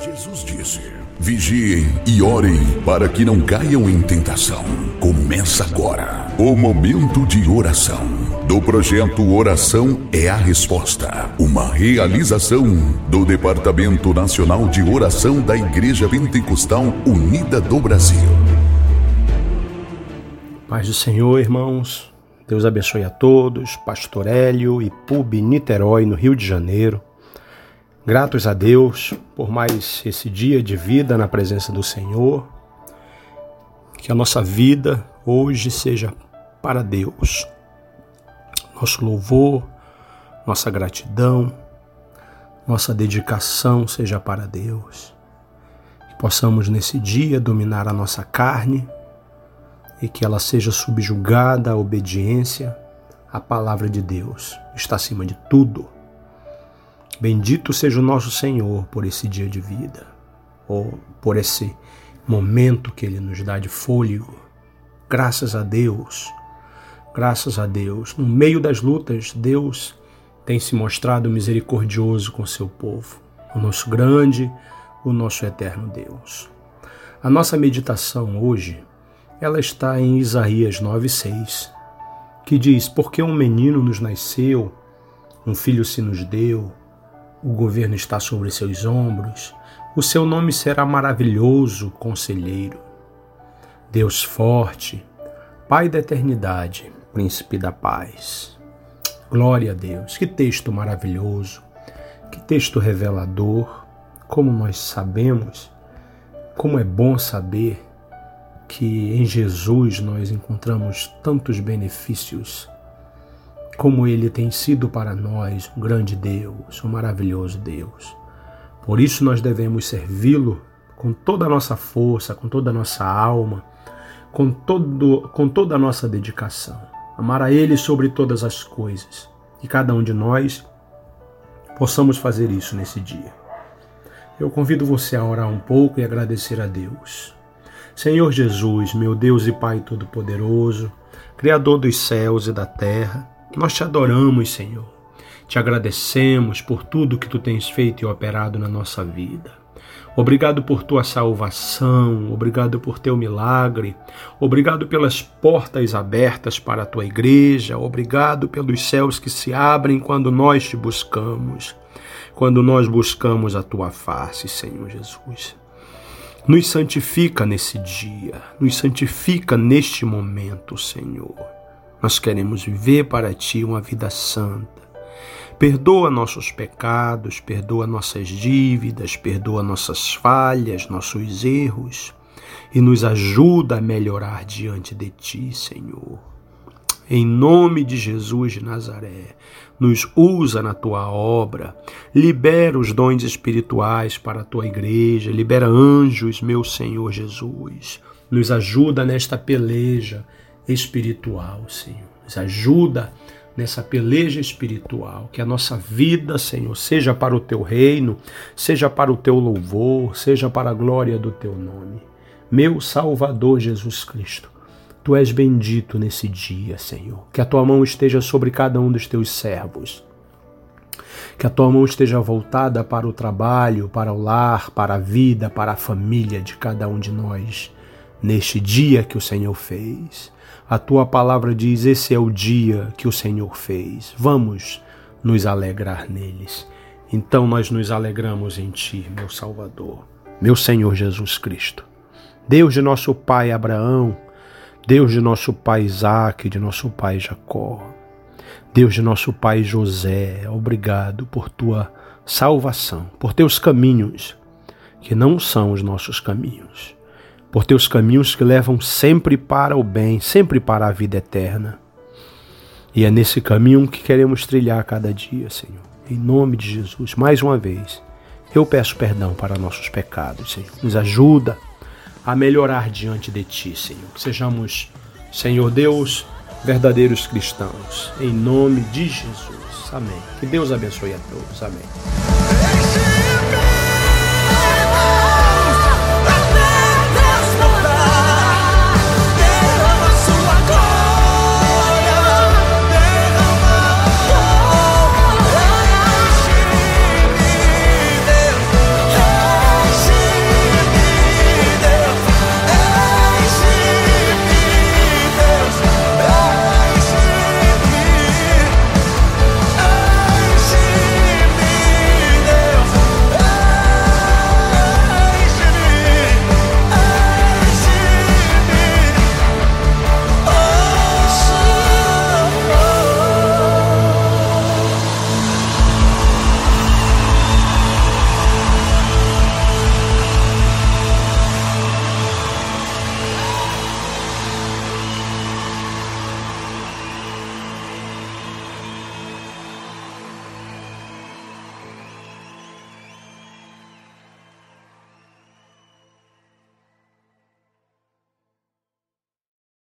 Jesus disse: Vigiem e orem para que não caiam em tentação. Começa agora o momento de oração do projeto Oração é a Resposta, uma realização do Departamento Nacional de Oração da Igreja Pentecostal Unida do Brasil. Paz do Senhor, irmãos. Deus abençoe a todos. Pastor Hélio e Pub Niterói, no Rio de Janeiro. Gratos a Deus por mais esse dia de vida na presença do Senhor. Que a nossa vida hoje seja para Deus. Nosso louvor, nossa gratidão, nossa dedicação seja para Deus. Que possamos nesse dia dominar a nossa carne e que ela seja subjugada à obediência à palavra de Deus. Está acima de tudo Bendito seja o nosso Senhor por esse dia de vida, ou por esse momento que Ele nos dá de fôlego. Graças a Deus, graças a Deus. No meio das lutas, Deus tem se mostrado misericordioso com seu povo, o nosso grande, o nosso eterno Deus. A nossa meditação hoje, ela está em Isaías 9:6, que diz: Porque um menino nos nasceu, um filho se nos deu, o governo está sobre seus ombros. O seu nome será maravilhoso, conselheiro. Deus forte, Pai da eternidade, príncipe da paz. Glória a Deus. Que texto maravilhoso. Que texto revelador. Como nós sabemos, como é bom saber que em Jesus nós encontramos tantos benefícios como ele tem sido para nós um grande Deus, um maravilhoso Deus. Por isso nós devemos servi-lo com toda a nossa força, com toda a nossa alma, com, todo, com toda a nossa dedicação. Amar a Ele sobre todas as coisas. E cada um de nós possamos fazer isso nesse dia. Eu convido você a orar um pouco e agradecer a Deus. Senhor Jesus, meu Deus e Pai Todo-Poderoso, Criador dos céus e da terra, nós te adoramos, Senhor. Te agradecemos por tudo que tu tens feito e operado na nossa vida. Obrigado por tua salvação, obrigado por teu milagre, obrigado pelas portas abertas para a tua igreja, obrigado pelos céus que se abrem quando nós te buscamos, quando nós buscamos a tua face, Senhor Jesus. Nos santifica nesse dia, nos santifica neste momento, Senhor. Nós queremos viver para Ti uma vida santa. Perdoa nossos pecados, perdoa nossas dívidas, perdoa nossas falhas, nossos erros e nos ajuda a melhorar diante de Ti, Senhor. Em nome de Jesus de Nazaré, nos usa na tua obra, libera os dons espirituais para a tua igreja, libera anjos, meu Senhor Jesus. Nos ajuda nesta peleja espiritual, Senhor. Nos ajuda nessa peleja espiritual, que a nossa vida, Senhor, seja para o teu reino, seja para o teu louvor, seja para a glória do teu nome. Meu Salvador Jesus Cristo, tu és bendito nesse dia, Senhor. Que a tua mão esteja sobre cada um dos teus servos. Que a tua mão esteja voltada para o trabalho, para o lar, para a vida, para a família de cada um de nós, neste dia que o Senhor fez. A tua palavra diz: Esse é o dia que o Senhor fez. Vamos nos alegrar neles. Então nós nos alegramos em Ti, meu Salvador, meu Senhor Jesus Cristo. Deus de nosso pai Abraão, Deus de nosso pai Isaac, de nosso pai Jacó, Deus de nosso pai José, obrigado por tua salvação, por teus caminhos, que não são os nossos caminhos por teus caminhos que levam sempre para o bem, sempre para a vida eterna. E é nesse caminho que queremos trilhar cada dia, Senhor. Em nome de Jesus, mais uma vez, eu peço perdão para nossos pecados, Senhor. Nos ajuda a melhorar diante de Ti, Senhor. Que sejamos, Senhor Deus, verdadeiros cristãos. Em nome de Jesus. Amém. Que Deus abençoe a todos. Amém.